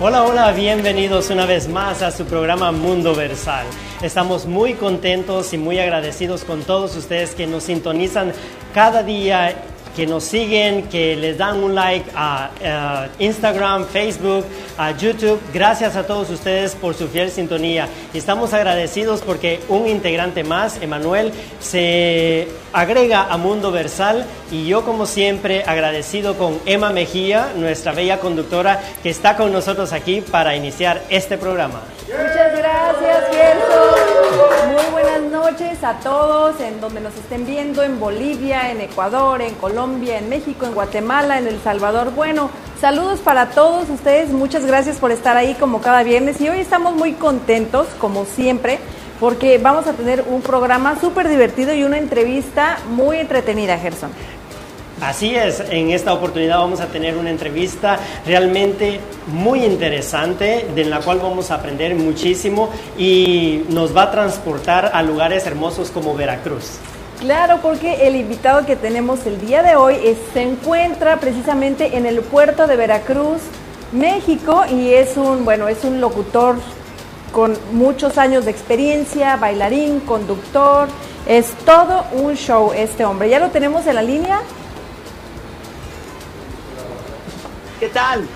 Hola, hola, bienvenidos una vez más a su programa Mundo Versal. Estamos muy contentos y muy agradecidos con todos ustedes que nos sintonizan cada día que nos siguen, que les dan un like a, Instagram, Facebook, a YouTube. Gracias a todos ustedes por su fiel sintonía. Estamos agradecidos porque un integrante más, Emanuel, se agrega a Mundo Versal y yo como siempre agradecido con Emma Mejía, nuestra bella conductora, que está con nosotros aquí para iniciar este programa. Muchas gracias, Gerson. Muy buenas noches a todos en donde nos estén viendo, en Bolivia, en Ecuador, en Colombia, en México, en Guatemala, en El Salvador. Bueno, saludos para todos ustedes. Muchas gracias por estar ahí como cada viernes. Y hoy estamos muy contentos, como siempre, porque vamos a tener un programa súper divertido y una entrevista muy entretenida, Gerson. Así es, en esta oportunidad vamos a tener una entrevista realmente muy interesante, de la cual vamos a aprender muchísimo y nos va a transportar a lugares hermosos como Veracruz. Claro, porque el invitado que tenemos el día de hoy se encuentra precisamente en el puerto de Veracruz, México, y es un, bueno, es un locutor con muchos años de experiencia, bailarín, conductor, es todo un show este hombre. ¿Ya lo tenemos en la línea? ¿Qué tal?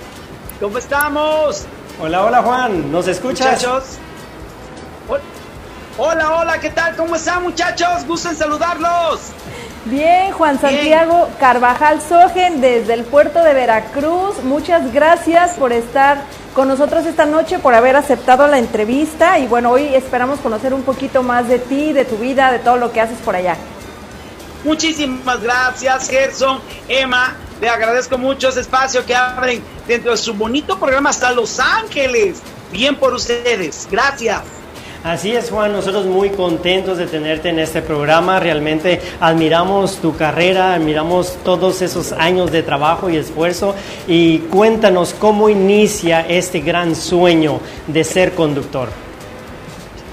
¿Cómo estamos? Hola, hola Juan, ¿nos escuchas? Muchachos. Hola, hola, ¿qué tal? ¿Cómo están muchachos? Gusto en saludarlos. Bien, Juan Santiago Carvajal Sogen desde el puerto de Veracruz. Muchas gracias por estar con nosotros esta noche, por haber aceptado la entrevista y bueno, hoy esperamos conocer un poquito más de ti, de tu vida, de todo lo que haces por allá. Muchísimas gracias, Gerson, Emma. Le agradezco mucho ese espacio que abren dentro de su bonito programa hasta Los Ángeles. Bien por ustedes. Gracias. Así es, Juan, nosotros muy contentos de tenerte en este programa. Realmente admiramos tu carrera, admiramos todos esos años de trabajo y esfuerzo. Y cuéntanos cómo inicia este gran sueño de ser conductor.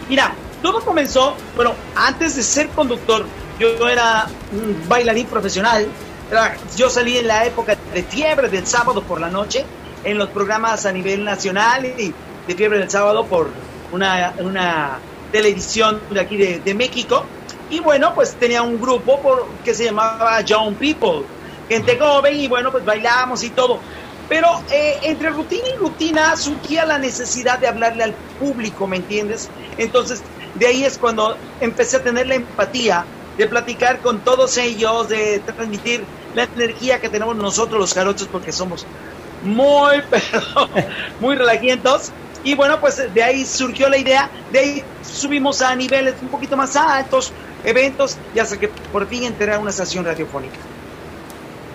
Mira, todo comenzó, bueno, antes de ser conductor, yo era un bailarín profesional yo salí en la época de fiebre del sábado por la noche en los programas a nivel nacional y de fiebre del sábado por una, una televisión de aquí de, México. Y bueno, pues tenía un grupo por, que se llamaba Young People, gente joven y bueno, pues bailábamos y todo. Pero eh, entre rutina y rutina surgía la necesidad de hablarle al público, ¿me entiendes? Entonces, de ahí es cuando empecé a tener la empatía de platicar con todos ellos, de transmitir la energía que tenemos nosotros los jarochos porque somos muy, pero muy relajientos. Y bueno, pues de ahí surgió la idea, de ahí subimos a niveles un poquito más altos, eventos, y hasta que por fin entré a una estación radiofónica.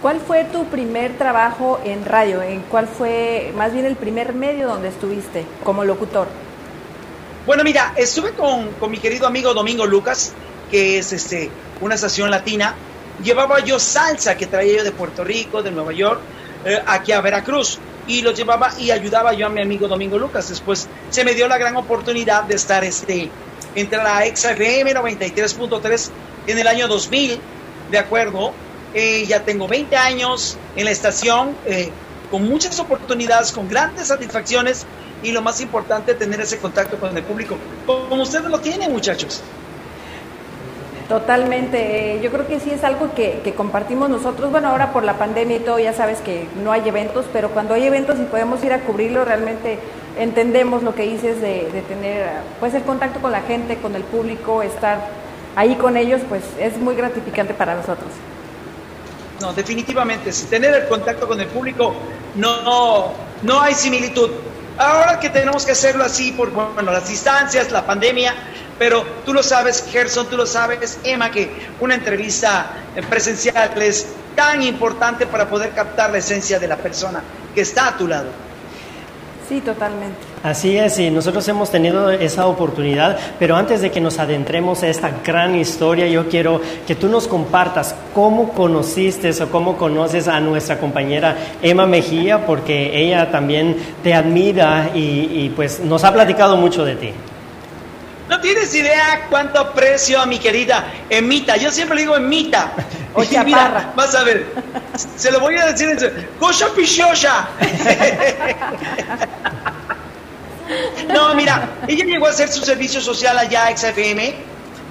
¿Cuál fue tu primer trabajo en radio? ¿En cuál fue más bien el primer medio donde estuviste como locutor? Bueno, mira, estuve con, con mi querido amigo Domingo Lucas, que es este, una estación latina, llevaba yo salsa que traía yo de Puerto Rico, de Nueva York, eh, aquí a Veracruz. Y lo llevaba y ayudaba yo a mi amigo Domingo Lucas. Después se me dio la gran oportunidad de estar este, entre la XFM 93.3 en el año 2000, ¿de acuerdo? Eh, ya tengo 20 años en la estación, eh, con muchas oportunidades, con grandes satisfacciones y lo más importante, tener ese contacto con el público, como ustedes lo tienen, muchachos. Totalmente, yo creo que sí es algo que, compartimos nosotros. Bueno, ahora por la pandemia y todo, ya sabes que no hay eventos, pero cuando hay eventos y podemos ir a cubrirlo, realmente entendemos lo que dices de, de tener pues el contacto con la gente, con el público, estar ahí con ellos, pues es muy gratificante para nosotros. No, definitivamente, tener el contacto con el público no, no hay similitud. Ahora que tenemos que hacerlo así por bueno, las distancias, la pandemia, pero tú lo sabes, Gerson, tú lo sabes, Emma, que una entrevista presencial es tan importante para poder captar la esencia de la persona que está a tu lado. Sí, totalmente. Así es, y nosotros hemos tenido esa oportunidad, pero antes de que nos adentremos a esta gran historia, yo quiero que tú nos compartas cómo conociste o cómo conoces a nuestra compañera Emma Mejía, porque ella también te admira y, y pues nos ha platicado mucho de ti. No tienes idea cuánto aprecio a mi querida Emita. Yo siempre le digo Emita. Oye, mira, vas a ver. Se lo voy a decir en ¡Cosa pichosa! No, mira, ella llegó a hacer su servicio social allá a XFM,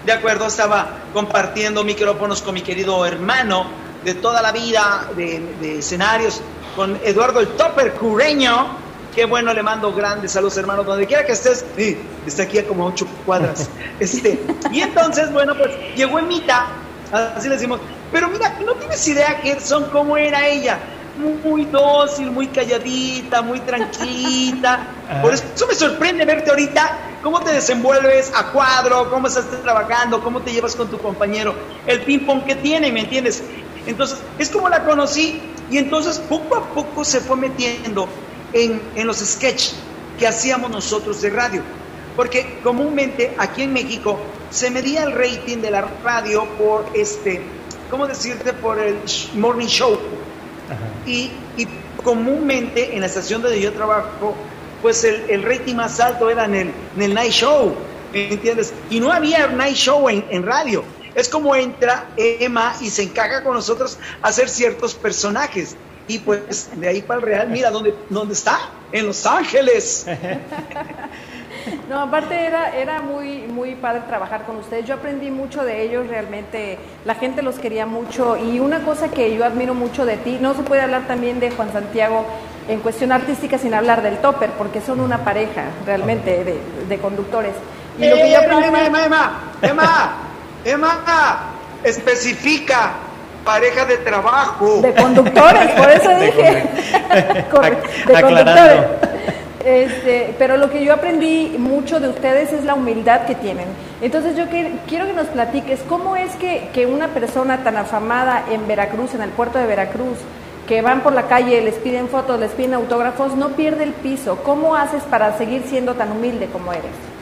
de acuerdo, estaba compartiendo micrófonos con mi querido hermano de toda la vida de, escenarios, con Eduardo el Topper Cureño, Qué bueno, le mando grandes saludos, hermanos, donde quiera que estés. Sí, está aquí a como ocho cuadras. Este, y entonces, bueno, pues llegó Emita, así le decimos. Pero mira, no tienes idea, son cómo era ella. Muy dócil, muy calladita, muy tranquilita. Por eso me sorprende verte ahorita, cómo te desenvuelves a cuadro, cómo estás trabajando, cómo te llevas con tu compañero, el ping-pong que tiene, ¿me entiendes? Entonces, es como la conocí y entonces poco a poco se fue metiendo en, los sketches que hacíamos nosotros de radio. Porque comúnmente aquí en México se medía el rating de la radio por este, ¿cómo decirte? Por el morning show. Y, comúnmente en la estación donde yo trabajo, pues el, rating más alto era en el, night show, entiendes? Y no había night show en, en radio. Es como entra Emma y se encarga con nosotros a hacer ciertos personajes. Y pues de ahí para el Real, mira dónde, dónde está, en Los Ángeles. No, aparte era, era muy, muy padre trabajar con ustedes. Yo aprendí mucho de ellos, realmente la gente los quería mucho. Y una cosa que yo admiro mucho de ti, no se puede hablar también de Juan Santiago en cuestión artística sin hablar del topper, porque son una pareja realmente de, de conductores. Y lo que yo aprendí... Emma, Emma, Emma, Emma, Emma, especifica pareja de trabajo. De conductores, por eso dije. de conductores. Este, pero lo que yo aprendí mucho de ustedes es la humildad que tienen. Entonces yo quiero que nos platiques cómo es que, que, una persona tan afamada en Veracruz, en el puerto de Veracruz, que van por la calle, les piden fotos, les piden autógrafos, no pierde el piso. ¿Cómo haces para seguir siendo tan humilde como eres?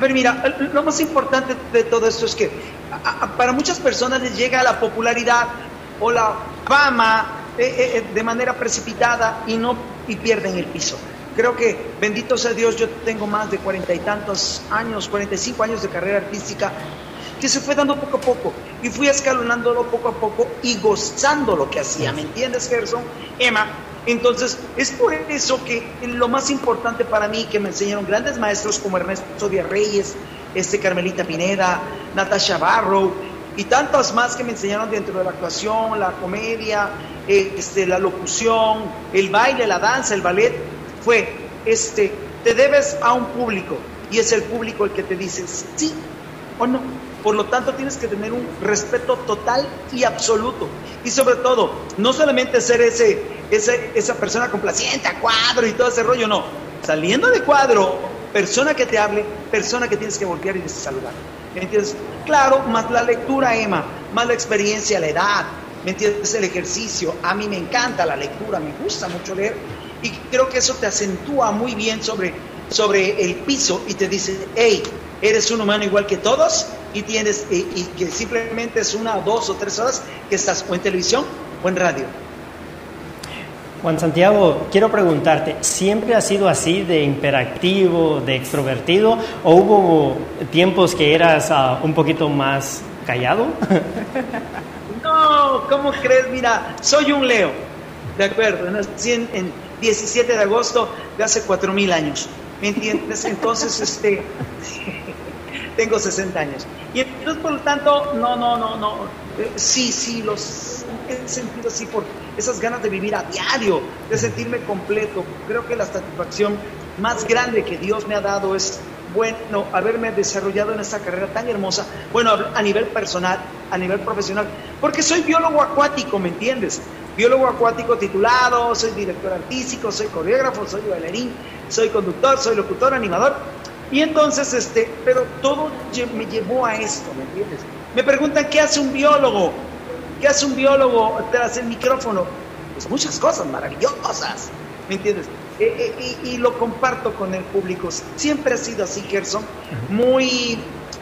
Pero mira, lo más importante de todo esto es que para muchas personas les llega la popularidad o la fama eh, eh, eh, de manera precipitada y no y pierden el piso. Creo que, bendito sea Dios, yo tengo más de cuarenta y tantos años, cuarenta y cinco años de carrera artística, que se fue dando poco a poco y fui escalonándolo poco a poco y gozando lo que hacía. ¿Me entiendes, Gerson? Emma, entonces, es por eso que lo más importante para mí que me enseñaron grandes maestros como Ernesto Díaz Reyes, este Carmelita Pineda, Natasha Barrow y tantos más que me enseñaron dentro de la actuación, la comedia, este, la locución, el baile, la danza, el ballet, fue, este, te debes a un público y es el público el que te dice sí o no. Por lo tanto, tienes que tener un respeto total y absoluto. Y sobre todo, no solamente ser ese, ese, esa persona complaciente a cuadro y todo ese rollo, no. Saliendo de cuadro, persona que te hable, persona que tienes que voltear y saludar. ¿Me entiendes? Claro, más la lectura, Emma, más la experiencia, la edad, ¿me entiendes? El ejercicio. A mí me encanta la lectura, me gusta mucho leer. Y creo que eso te acentúa muy bien sobre, sobre el piso y te dice, hey, eres un humano igual que todos y tienes y, que simplemente es una, dos o tres horas que estás o en televisión o en radio. Juan Santiago, quiero preguntarte, ¿siempre ha sido así de imperactivo, de extrovertido o hubo tiempos que eras ah, un poquito más callado? no, ¿cómo crees? Mira, soy un Leo, de acuerdo, nací en, en 17 de agosto de hace 4.000 años, ¿me entiendes? Entonces, este tengo 60 años. Y entonces, por lo tanto, no, no, no, no. Eh, sí, sí, los he sentido así por esas ganas de vivir a diario, de sentirme completo. Creo que la satisfacción más grande que Dios me ha dado es, bueno, haberme desarrollado en esta carrera tan hermosa, bueno, a nivel personal, a nivel profesional, porque soy biólogo acuático, ¿me entiendes? Biólogo acuático titulado, soy director artístico, soy coreógrafo, soy bailarín, soy conductor, soy locutor, animador, y entonces, este, pero todo me llevó a esto, ¿me entiendes? Me preguntan, ¿qué hace un biólogo? ¿Qué hace un biólogo tras el micrófono? Pues muchas cosas maravillosas, ¿me entiendes? E, e, y, lo comparto con el público. Siempre ha sido así, Gerson, muy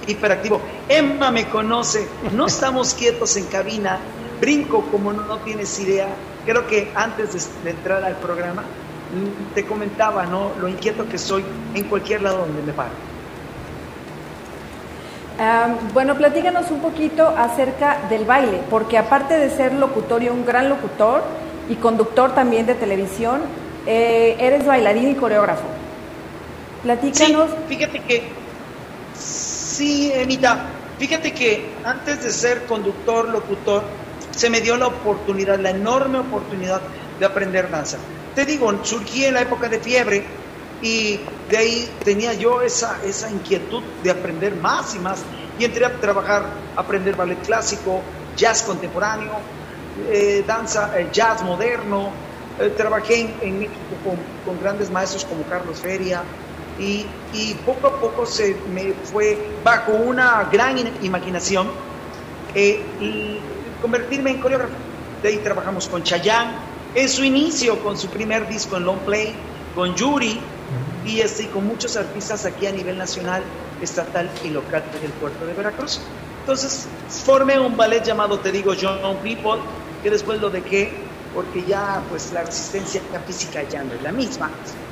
hiperactivo. Emma me conoce, no estamos quietos en cabina, brinco como no, tienes idea. Creo que antes de entrar al programa, te comentaba, ¿no? Lo inquieto que soy en cualquier lado donde me paro. bueno, platícanos un poquito acerca del baile, porque aparte de ser locutor y un gran locutor y conductor también de televisión, eh, eres bailarín y coreógrafo. Platícanos. Sí, fíjate que, sí, Emita, fíjate que antes de ser conductor, locutor, se me dio la oportunidad, la enorme oportunidad de aprender danza. Te digo, surgí en la época de fiebre y de ahí tenía yo esa, esa inquietud de aprender más y más. Y entré a trabajar, aprender ballet clásico, jazz contemporáneo, eh, danza, eh, jazz moderno. Eh, trabajé en, México con, grandes maestros como Carlos Feria y, y, poco a poco se me fue, bajo una gran imaginación, convertirme en coreógrafo. De ahí trabajamos con Chayanne, en su inicio con su primer disco en long play, con Yuri y, este, con muchos artistas aquí a nivel nacional, estatal y local del puerto de Veracruz. Entonces formé un ballet llamado, te digo, John People, que después lo dejé porque ya pues la resistencia física ya no es la misma.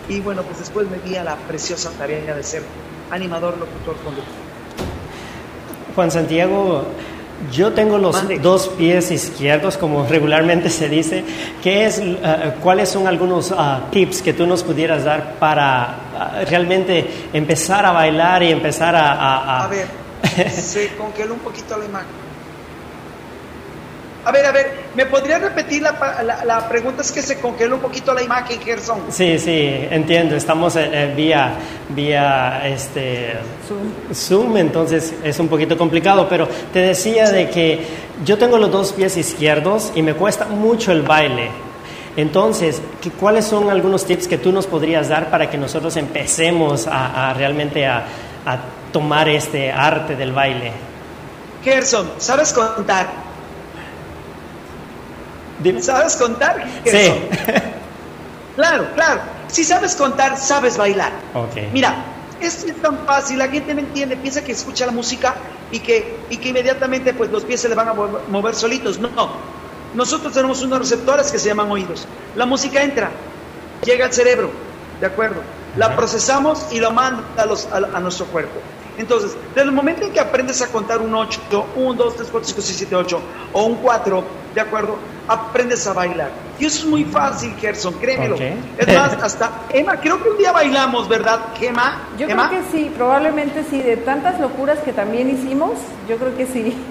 Y bueno, pues después me di a la preciosa tarea de ser animador, locutor, conductor. Juan Santiago, yo tengo los dos pies izquierdos, como regularmente se dice. ¿Qué es, uh, ¿Cuáles son algunos uh, tips que tú nos pudieras dar para uh, realmente empezar a bailar y empezar a... A, a ver, se un poquito la imagen. A ver, a ver, ¿me podría repetir la, la, pregunta? Es que se congeló un poquito la imagen, Gerson. Sí, sí, entiendo. Estamos eh, eh, vía, vía este, Zoom. Zoom, entonces es un poquito complicado, pero te decía de que yo tengo los dos pies izquierdos y me cuesta mucho el baile. Entonces, ¿cuáles son algunos tips que tú nos podrías dar para que nosotros empecemos a, a realmente a, a tomar este arte del baile? Gerson, ¿sabes contar? ¿Sabes contar? Sí. claro, claro. Si sabes contar, sabes bailar. Mira, es, tan fácil, la gente no entiende, piensa que escucha la música y que, y que inmediatamente pues los pies se le van a mover solitos. No, nosotros tenemos unos receptores que se llaman oídos. La música entra, llega al cerebro, ¿de acuerdo? La procesamos y lo manda a, los, a nuestro cuerpo. Entonces, desde el momento en que aprendes a contar un 8, 1, 2, 3, 4, 5, 6, 7, 8 o un 4, ¿de acuerdo? Aprendes a bailar. Y eso es muy fácil, Gerson, créemelo. Es más, hasta, Emma, creo que un día bailamos, ¿verdad, Emma? Yo creo que sí, probablemente sí. De tantas locuras que también hicimos, yo creo que sí.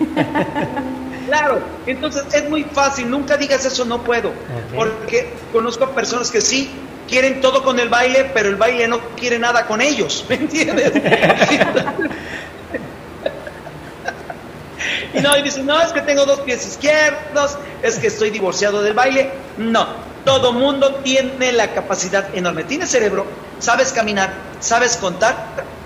Claro, entonces es muy fácil, nunca digas eso, no puedo, porque conozco a personas que sí, quieren todo con el baile, pero el baile no quiere nada con ellos, ¿me entiendes? y no, y dicen, no, es que tengo dos pies izquierdos, es que estoy divorciado del baile. No, todo mundo tiene la capacidad enorme. Tienes cerebro, sabes caminar, sabes contar,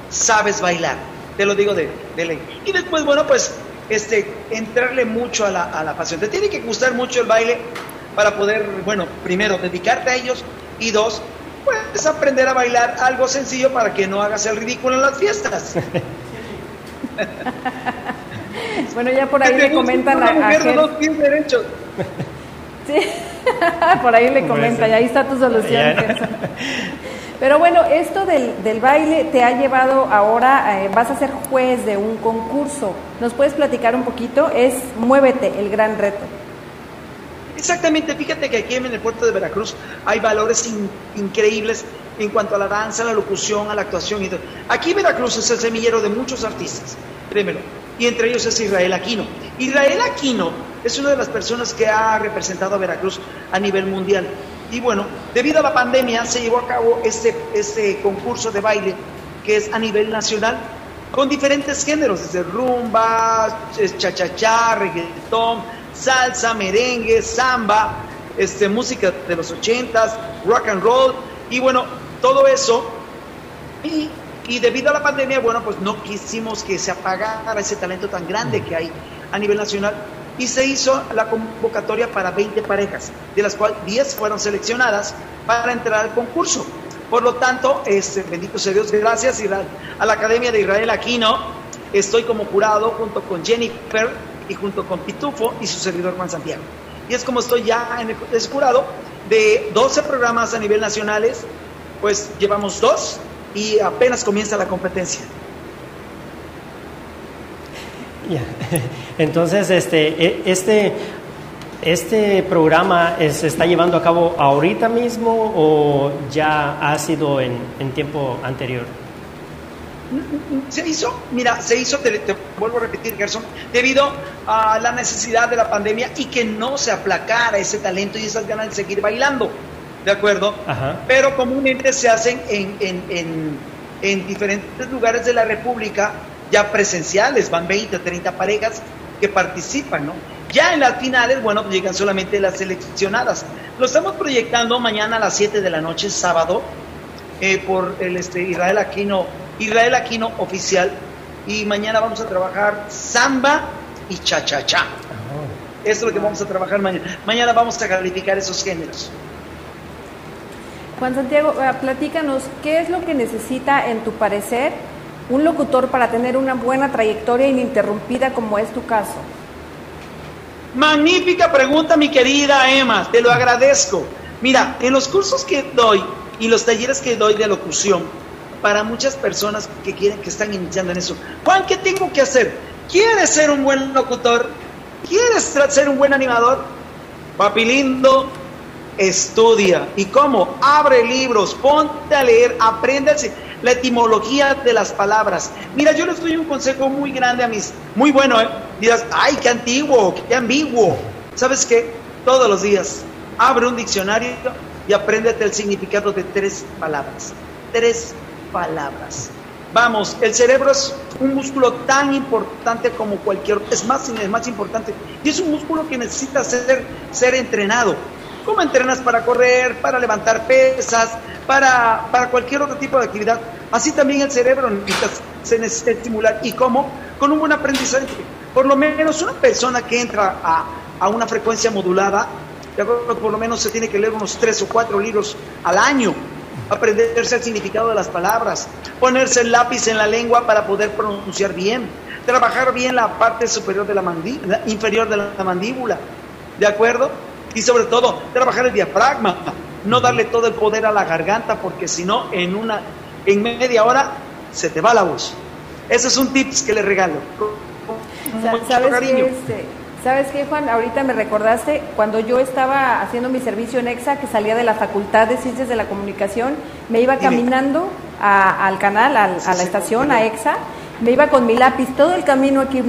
sabes bailar. Te lo digo de, ley. Y después, bueno, pues, este, entrarle mucho a la, a la pasión. Te tiene que gustar mucho el baile para poder, bueno, primero, dedicarte a ellos y dos, puedes aprender a bailar algo sencillo para que no hagas el ridículo en las fiestas. bueno, ya por ahí le comentan a, mujer de dos pies derechos. Sí, por ahí le comenta, y ahí está tu solución. Pero bueno, esto del, del, baile te ha llevado ahora, eh, vas a ser juez de un concurso. ¿Nos puedes platicar un poquito? Es Muévete, el gran reto. Exactamente, fíjate que aquí en el puerto de Veracruz hay valores increíbles en cuanto a la danza, a la locución, a la actuación y todo. Aquí Veracruz es el semillero de muchos artistas, créemelo, y entre ellos es Israel Aquino. Israel Aquino es una de las personas que ha representado a Veracruz a nivel mundial. Y bueno, debido a la pandemia se llevó a cabo este, este concurso de baile que es a nivel nacional con diferentes géneros, desde rumba, cha-cha-cha, reggaetón, salsa, merengue, samba, este, música de los ochentas, rock and roll, y bueno, todo eso. Y, debido a la pandemia, bueno, pues no quisimos que se apagara ese talento tan grande que hay a nivel nacional. Y se hizo la convocatoria para 20 parejas, de las cuales 10 fueron seleccionadas para entrar al concurso. Por lo tanto, este, bendito sea Dios, gracias a la Academia de Israel Aquino, estoy como jurado junto con Jennifer y junto con Pitufo y su servidor Juan Santiago. Y es como estoy ya en el jurado de 12 programas a nivel nacionales, pues llevamos dos y apenas comienza la competencia. Entonces, este, e, este, ¿Este programa se está llevando a cabo ahorita mismo o ya ha sido en, tiempo anterior? Se hizo, mira, se hizo, te, vuelvo a repetir, Gerson, debido a la necesidad de la pandemia y que no se aplacara ese talento y esas ganas de seguir bailando, ¿de acuerdo? Pero comúnmente se hacen en, en, en diferentes lugares de la República, ya presenciales, van 20, 30 parejas que participan, ¿no? Ya en las finales, bueno, llegan solamente las seleccionadas. Lo estamos proyectando mañana a las 7 de la noche, sábado, eh, por el este, Israel Aquino, Israel Aquino oficial. Y mañana vamos a trabajar samba y cha-cha-cha. Oh. Eso es lo que vamos a trabajar mañana. Mañana vamos a calificar esos géneros. Juan Santiago, eh, platícanos, ¿qué es lo que necesita, en tu parecer, un locutor para tener una buena trayectoria ininterrumpida como es tu caso? Magnífica pregunta, mi querida Emma, te lo agradezco. Mira, en los cursos que doy y los talleres que doy de locución, para muchas personas que quieren, que están iniciando en eso, Juan, ¿qué tengo que hacer? ¿Quieres ser un buen locutor? ¿Quieres ser un buen animador? Papi lindo, estudia. ¿Y cómo? Abre libros, ponte a leer, aprende la etimología de las palabras. Mira, yo les doy un consejo muy grande a mis, muy bueno, ¿eh? Dirás, ay, qué antiguo, qué ambiguo. ¿Sabes qué? Todos los días, abre un diccionario y apréndete el significado de tres palabras. Tres palabras. Vamos, el cerebro es un músculo tan importante como cualquier es más, es más importante, y es un músculo que necesita ser, ser entrenado. ¿Cómo entrenas para correr, para levantar pesas, para, para cualquier otro tipo de actividad? Así también el cerebro se necesita estimular. ¿Y cómo? Con un buen aprendizaje. Por lo menos una persona que entra a, a una frecuencia modulada, por lo menos se tiene que leer unos tres o cuatro libros al año, aprenderse el significado de las palabras, ponerse el lápiz en la lengua para poder pronunciar bien, trabajar bien la parte superior de la mandíbula, inferior de la mandíbula, ¿de acuerdo? Y sobre todo, trabajar el diafragma, no darle todo el poder a la garganta, porque si no, en, una, en media hora se te va la voz. Ese es un tips que le regalo. ¿Sabes qué, este, ¿Sabes qué, Juan? Ahorita me recordaste cuando yo estaba haciendo mi servicio en EXA, que salía de la Facultad de Ciencias de la Comunicación, me iba caminando al canal, a la estación, a EXA, me iba con mi lápiz todo el camino aquí,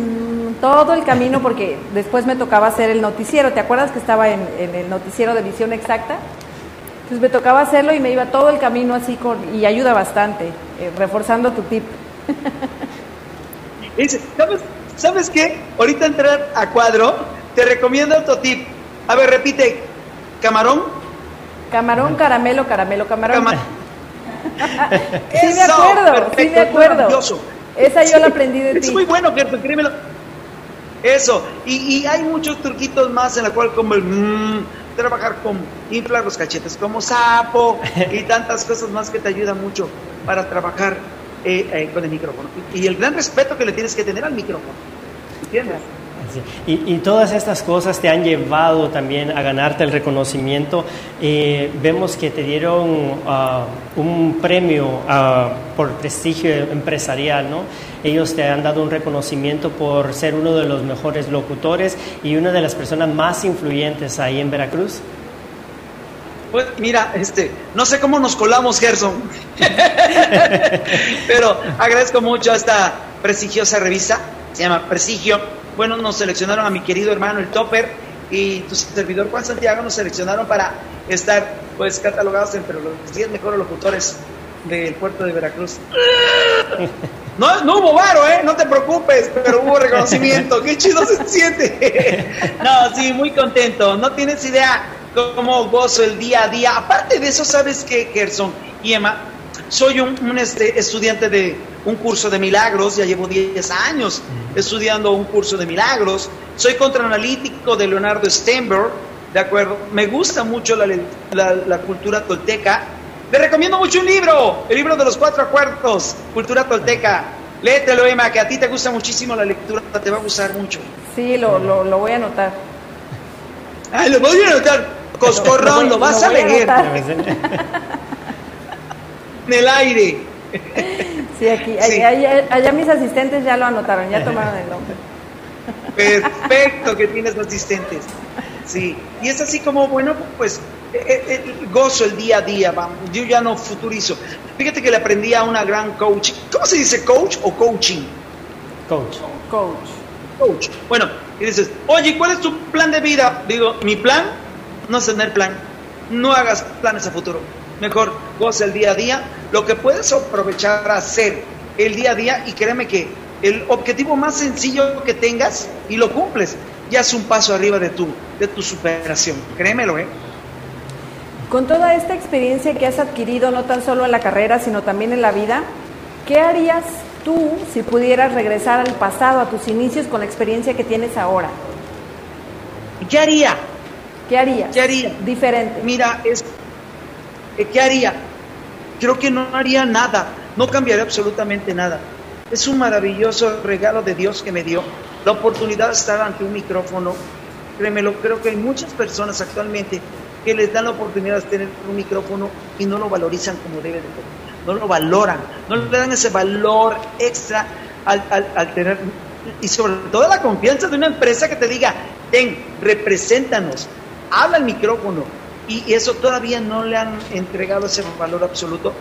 todo el camino, porque después me tocaba hacer el noticiero. ¿Te acuerdas que estaba en, el noticiero de visión exacta? Entonces me tocaba hacerlo y me iba todo el camino así con, y ayuda bastante, eh, reforzando tu tip. ¿Sabes, ¿Sabes qué? Ahorita entrar a cuadro, te recomiendo otro tip. A ver, repite, camarón. Camarón, caramelo, caramelo, camarón. sí me acuerdo, sí me acuerdo. Esa yo la aprendí de ti. Es muy bueno, que escríbelo. Eso, y, hay muchos truquitos más en la cual como el mmm, trabajar con inflar los cachetes como sapo y tantas cosas más que te ayudan mucho para trabajar eh, eh, con el micrófono. Y, y, el gran respeto que le tienes que tener al micrófono. ¿Entiendes? Y, todas estas cosas te han llevado también a ganarte el reconocimiento. Eh, vemos que te dieron ah, un premio uh, por prestigio empresarial, ¿no? Ellos te han dado un reconocimiento por ser uno de los mejores locutores y una de las personas más influyentes ahí en Veracruz. Pues mira, este, no sé cómo nos colamos, Gerson, pero agradezco mucho a esta prestigiosa revista, se llama Prestigio bueno, nos seleccionaron a mi querido hermano el Topper y tu servidor Juan Santiago nos seleccionaron para estar pues catalogados entre los 10 mejores locutores del puerto de Veracruz. No, no hubo varo, ¿eh? No te preocupes, pero hubo reconocimiento. ¡Qué chido se siente! No, sí, muy contento. No tienes idea cómo gozo el día a día. Aparte de eso, ¿sabes qué, Gerson y Emma? Soy un, este, estudiante de un curso de milagros, ya llevo 10 años estudiando un curso de milagros. Soy contraanalítico de Leonardo Steinberg, ¿de acuerdo? Me gusta mucho la, cultura tolteca. Le recomiendo mucho un libro, el libro de los cuatro acuerdos, Cultura Tolteca. Léetelo, Emma, que a ti te gusta muchísimo la lectura, te va a gustar mucho. Sí, lo, lo, voy a anotar. Ay, lo voy a anotar. Coscorrón, lo, vas a leer. en el aire. Sí, aquí, Allá, mis asistentes ya lo anotaron, ya tomaron el nombre. Perfecto que tienes asistentes. Sí, y es así como, bueno, pues eh, eh, eh, gozo el día a día, vamos. yo ya no futurizo. Fíjate que le aprendí a una gran coach. ¿Cómo se dice coach o coaching? Coach. Coach. Coach. Bueno, y dices, oye, ¿cuál es tu plan de vida? Digo, mi plan no es tener plan. No hagas planes a futuro. Mejor goza el día a día. Lo que puedes aprovechar a hacer el día a día y créeme que el objetivo más sencillo que tengas y lo cumples, ya es un paso arriba de tu, de tu superación. Créemelo, ¿eh? Con toda esta experiencia que has adquirido, no tan solo en la carrera, sino también en la vida, ¿qué harías tú si pudieras regresar al pasado, a tus inicios, con la experiencia que tienes ahora? ¿Qué haría? ¿Qué harías? ¿Qué haría? Diferente. Mira, es, ¿qué haría? Creo que no haría nada, no cambiaría absolutamente nada. Es un maravilloso regalo de Dios que me dio la oportunidad de estar ante un micrófono. Créemelo, creo que hay muchas personas actualmente que les dan la oportunidad de tener un micrófono y no lo valorizan como debe de ser. No lo valoran, no le dan ese valor extra al, tener, y sobre todo la confianza de una empresa que te diga, ten, represéntanos, habla el micrófono. Y, eso todavía no le han entregado ese valor absoluto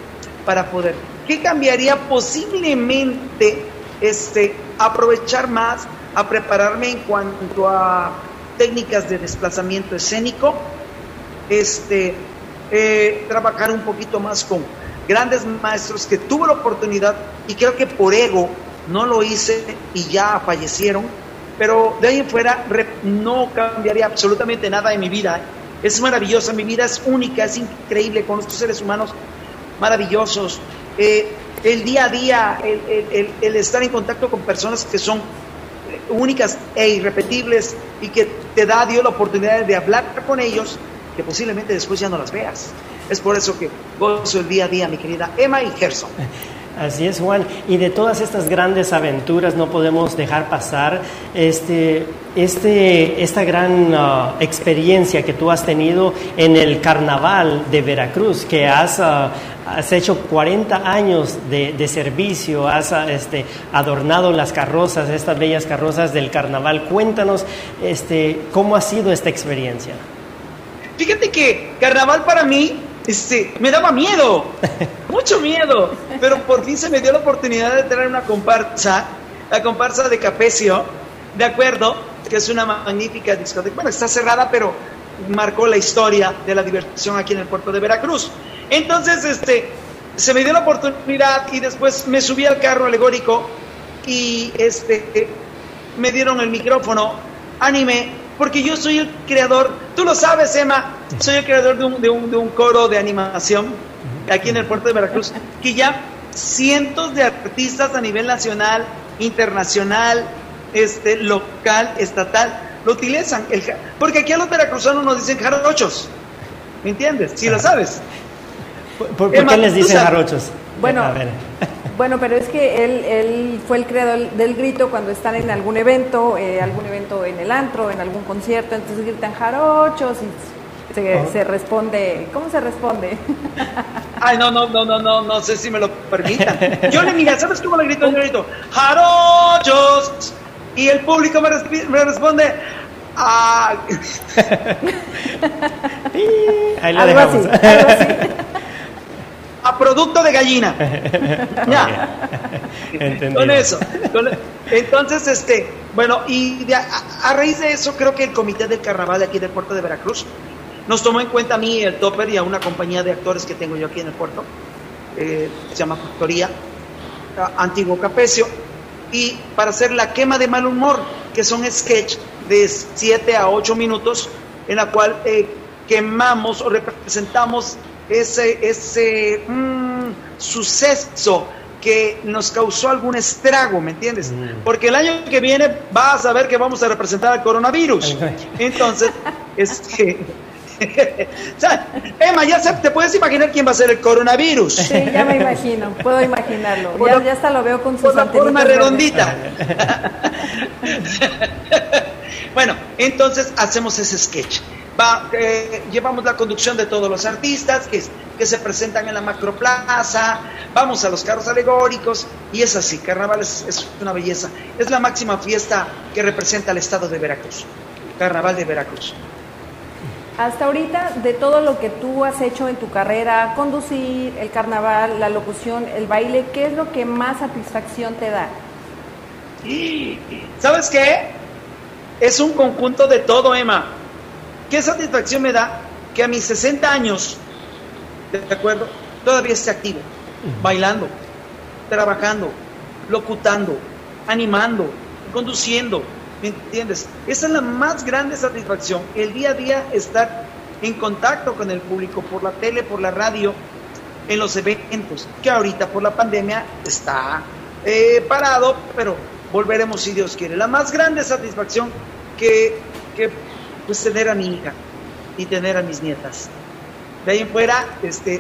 para poder. ¿Qué cambiaría posiblemente este, aprovechar más, a prepararme en cuanto a técnicas de desplazamiento escénico? este, eh, trabajar un poquito más con grandes maestros que tuve la oportunidad y creo que por ego no lo hice y ya fallecieron, pero de ahí en fuera no cambiaría absolutamente nada en mi vida. ¿eh? Es maravillosa, mi vida es única, es increíble con estos seres humanos maravillosos. Eh, el día a día, el, el, estar en contacto con personas que son únicas e irrepetibles y que te da Dios la oportunidad de hablar con ellos que posiblemente después ya no las veas. Es por eso que gozo el día a día, mi querida Emma y Gerson. Así es, Juan. Y de todas estas grandes aventuras no podemos dejar pasar este, este, esta gran uh, experiencia que tú has tenido en el carnaval de Veracruz, que has, uh, has hecho 40 años de, servicio, has uh, este, adornado las carrozas, estas bellas carrozas del carnaval. Cuéntanos este, cómo ha sido esta experiencia. Fíjate que carnaval para mí este, me daba miedo, mucho miedo, pero por fin se me dio la oportunidad de tener una comparsa, la comparsa de Capecio, de acuerdo, que es una magnífica discoteca. Bueno, está cerrada, pero marcó la historia de la diversión aquí en el puerto de Veracruz. Entonces, este, se me dio la oportunidad y después me subí al carro alegórico y este, me dieron el micrófono, animé porque yo soy el creador, tú lo sabes, Emma, soy el creador de un, de un, de un coro de animación aquí en el puerto de Veracruz, que ya cientos de artistas a nivel nacional, internacional, este, local, estatal, lo utilizan. El, porque aquí a los veracruzanos nos dicen jarochos, ¿me entiendes? Si lo sabes. ¿Por, qué les dicen jarochos? Bueno, bueno, pero es que él, él fue el creador del grito cuando están en algún evento, eh, algún evento en el antro, en algún concierto, entonces gritan jarochos y se, se responde, ¿cómo se responde? Ay, no, no, no, no, no, no sé si me lo permitan. Yo le mira, ¿sabes cómo le grito? Yo le grito, jarochos, y el público me, me responde, ah. Ahí lo dejamos. algo así a producto de gallina. ya. Con eso. entonces, este, bueno, y a, raíz de eso, creo que el comité del carnaval de aquí del puerto de Veracruz nos tomó en cuenta a mí, el Topper, y a una compañía de actores que tengo yo aquí en el puerto, eh, se llama Factoría, Antiguo Capecio, y para hacer la quema de mal humor, que son sketch de 7 a 8 minutos, en la cual eh, quemamos o representamos ese, ese mm, suceso que nos causó algún estrago, ¿me entiendes? Mm. Porque el año que viene vas a ver que vamos a representar al coronavirus. Entonces, Emma, ya te puedes imaginar quién va a ser el coronavirus. Sí, ya me imagino, puedo imaginarlo. Ya, ya, hasta lo veo con sus Por forma redondita. bueno, entonces hacemos ese sketch. Eh, llevamos la conducción de todos los artistas que, que se presentan en la macroplaza, vamos a los carros alegóricos y es así, carnaval es, es, una belleza, es la máxima fiesta que representa el estado de Veracruz, carnaval de Veracruz. Hasta ahorita, de todo lo que tú has hecho en tu carrera, conducir, el carnaval, la locución, el baile, ¿qué es lo que más satisfacción te da? ¿Sabes qué? Es un conjunto de todo, Emma. ¿Qué satisfacción me da que a mis 60 años, ¿de acuerdo? Todavía esté activo, bailando, trabajando, locutando, animando, conduciendo, ¿me entiendes? Esa es la más grande satisfacción, el día a día estar en contacto con el público por la tele, por la radio, en los eventos, que ahorita por la pandemia está eh, parado, pero volveremos si Dios quiere. La más grande satisfacción que, que pues tener a mi hija y tener a mis nietas. De ahí en fuera, este,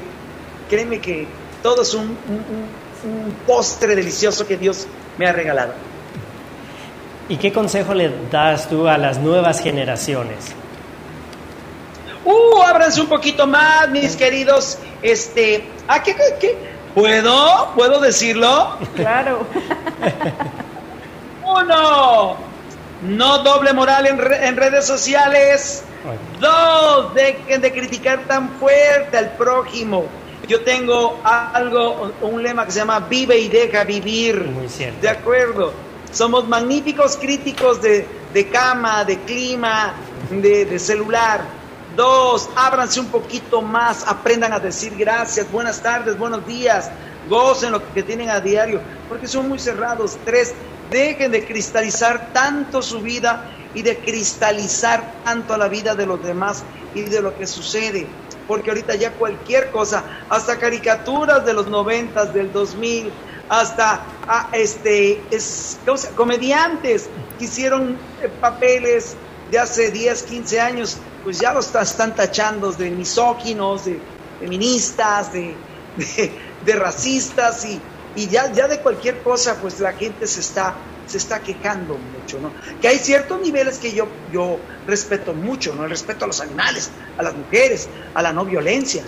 créeme que todo es un postre delicioso que Dios me ha regalado. ¿Y qué consejo le das tú a las nuevas generaciones? Uh, ábranse un poquito más, mis queridos. Este, ¿a qué, qué, ¿Puedo? ¿Puedo decirlo? Claro. Uno, no doble moral en, en redes sociales. Dos, dejen de criticar tan fuerte al prójimo. Yo tengo algo, un lema que se llama vive y deja vivir. Muy cierto. De acuerdo. Somos magníficos críticos de, cama, de clima, de, celular. Dos, ábranse un poquito más, aprendan a decir gracias, buenas tardes, buenos días, gocen lo que tienen a diario, porque son muy cerrados. Tres, dejen de cristalizar tanto su vida y de cristalizar tanto la vida de los demás y de lo que sucede. Porque ahorita ya cualquier cosa, hasta caricaturas de los noventas, del 2000, hasta ah, este, es, comediantes que hicieron eh, papeles de hace 10, 15 años, pues ya los están tachando de misóginos, de feministas, de, de, racistas y, y ya, ya de cualquier cosa, pues la gente se está, se está quejando mucho, ¿no? Que hay ciertos niveles que yo, yo respeto mucho, ¿no? El respeto a los animales, a las mujeres, a la no violencia.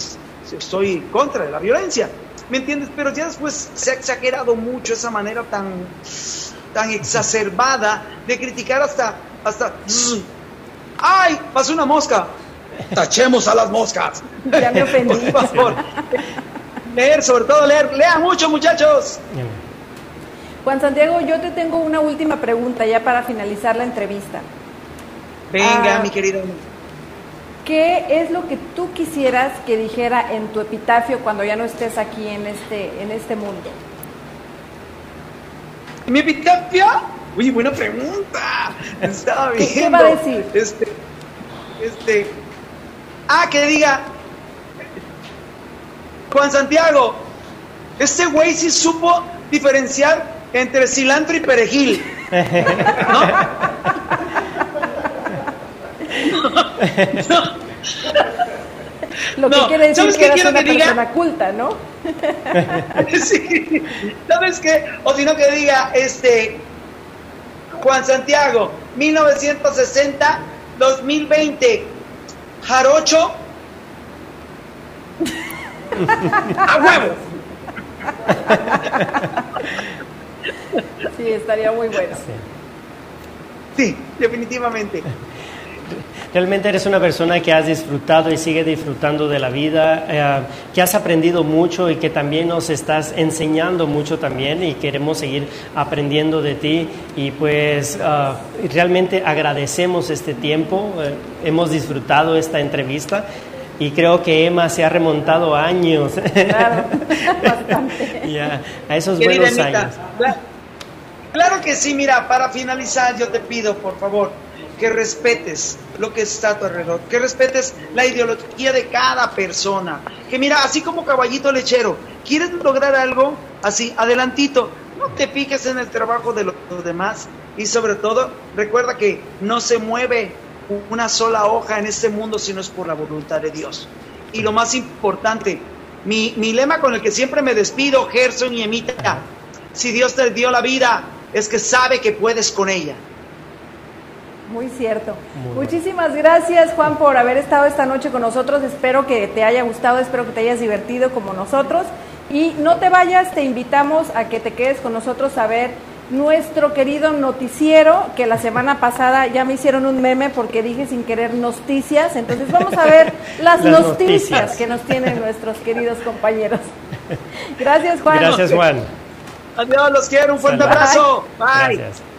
Estoy contra de la violencia, ¿Me entiendes? Pero ya después se ha exagerado mucho esa manera tan, tan exacerbada de criticar hasta, hasta, ¡ay! Pasó una mosca. Tachemos a las moscas. Ya me ofendí. Por favor. Leer, sobre todo leer. Lean mucho, muchachos. Juan Santiago, yo te tengo una última pregunta ya para finalizar la entrevista. Venga, ah, mi querido. ¿Qué es lo que tú quisieras que dijera en tu epitafio cuando ya no estés aquí en este, en este mundo? ¿Mi epitafio? Uy, buena pregunta. Estaba viendo. ¿Qué va a decir? Este, este. Ah, que diga. Juan Santiago, este güey sí supo diferenciar entre cilantro y perejil. ¿No? Lo que quiere decir que eres una persona culta, ¿no? sí. ¿Sabes qué? O si no que diga, este, Juan Santiago, 1960, 2020, Jarocho, a huevo. Sí, estaría muy bueno. Sí, definitivamente. Realmente eres una persona que has disfrutado y sigue disfrutando de la vida, eh, que has aprendido mucho y que también nos estás enseñando mucho también y queremos seguir aprendiendo de ti y pues ah, realmente agradecemos este tiempo, eh, hemos disfrutado esta entrevista y creo que Emma se ha remontado años. Claro, bastante. a esos buenos años. claro que sí, mira, para finalizar yo te pido, por favor, que respetes lo que está a tu alrededor, que respetes la ideología de cada persona. Que mira, así como caballito lechero, quieres lograr algo así, adelantito, no te piques en el trabajo de los demás y sobre todo recuerda que no se mueve una sola hoja en este mundo si no es por la voluntad de Dios. Y lo más importante, mi, mi lema con el que siempre me despido, Gerson y Emita, si Dios te dio la vida, es que sabe que puedes con ella. Muy cierto. Muchísimas gracias Juan por haber estado esta noche con nosotros. Espero que te haya gustado, espero que te hayas divertido como nosotros. Y no te vayas, te invitamos a que te quedes con nosotros a ver nuestro querido noticiero, que la semana pasada ya me hicieron un meme porque dije sin querer noticias, entonces vamos a ver las, Las noticias, noticias. que nos tienen nuestros queridos compañeros. Gracias Juan. Gracias, Juan. Adiós, los quiero, un fuerte Salud. abrazo. Bye. Gracias.